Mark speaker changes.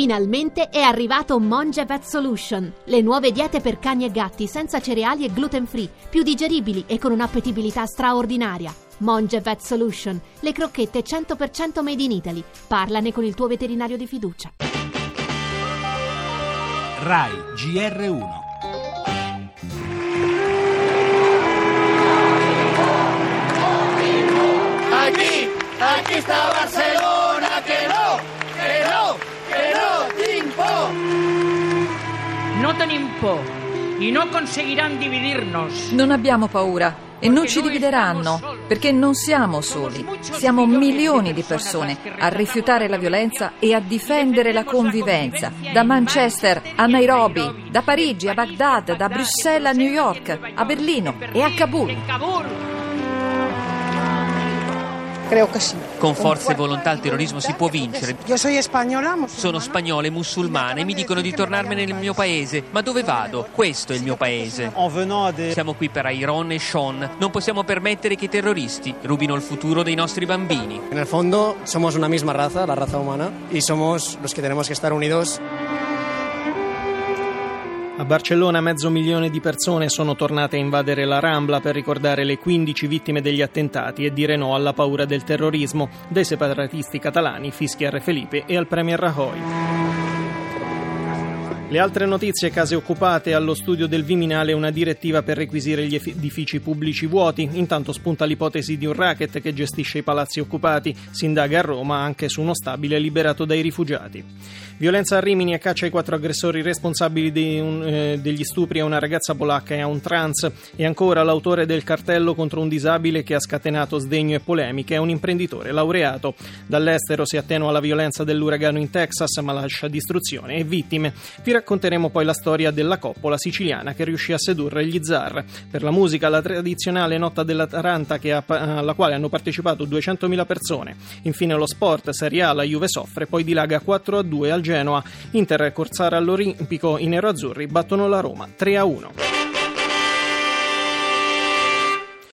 Speaker 1: Finalmente è arrivato Monge Vet Solution, le nuove diete per cani e gatti senza cereali e gluten free, più digeribili e con un'appetibilità straordinaria. Monge Vet Solution, le crocchette 100% made in Italy. Parlane con il tuo veterinario di fiducia.
Speaker 2: RAI GR1
Speaker 3: Aquí, aquí está Barcelona, No.
Speaker 4: Non abbiamo paura e non ci divideranno perché non siamo soli. Siamo milioni di persone a rifiutare la violenza e a difendere la convivenza. Da Manchester a Nairobi, da Parigi a Baghdad, da Bruxelles a New York, a Berlino e a Kabul.
Speaker 5: Creo che sì.
Speaker 6: Con forza e volontà il terrorismo si può vincere.
Speaker 5: Io sono spagnola,
Speaker 6: Sono spagnola e musulmana e mi dicono di tornarmene nel mio paese. Ma dove vado? Questo è il mio paese. Siamo qui per Iron e Sean. Non possiamo permettere che i terroristi rubino il futuro dei nostri bambini.
Speaker 7: En el fondo somos una misma raza, la raza humana, y somos los que tenemos que estar unidos.
Speaker 8: A Barcellona mezzo milione di persone sono tornate a invadere la Rambla per ricordare le 15 vittime degli attentati e dire no alla paura del terrorismo dei separatisti catalani, Fischi R. Felipe e al premier Rajoy. Le altre notizie, case occupate allo studio del Viminale una direttiva per requisire gli edifici pubblici vuoti. Intanto spunta l'ipotesi di un racket che gestisce i palazzi occupati. Si indaga a Roma anche su uno stabile liberato dai rifugiati. Violenza a Rimini e caccia ai quattro aggressori responsabili un, eh, degli stupri a una ragazza polacca e a un trans. E ancora l'autore del cartello contro un disabile che ha scatenato sdegno e polemiche è un imprenditore laureato. Dall'estero si attenua la violenza dell'uragano in Texas ma lascia distruzione e vittime. Vi racconteremo poi la storia della coppola siciliana che riuscì a sedurre gli zar. Per la musica, la tradizionale Notta della Taranta ha, alla quale hanno partecipato 200.000 persone. Infine lo sport, Serie A, la Juve soffre, poi dilaga 4 a 2 al Genoa. Inter Corsara all'Olimpico i neroazzurri battono la Roma 3 a 1.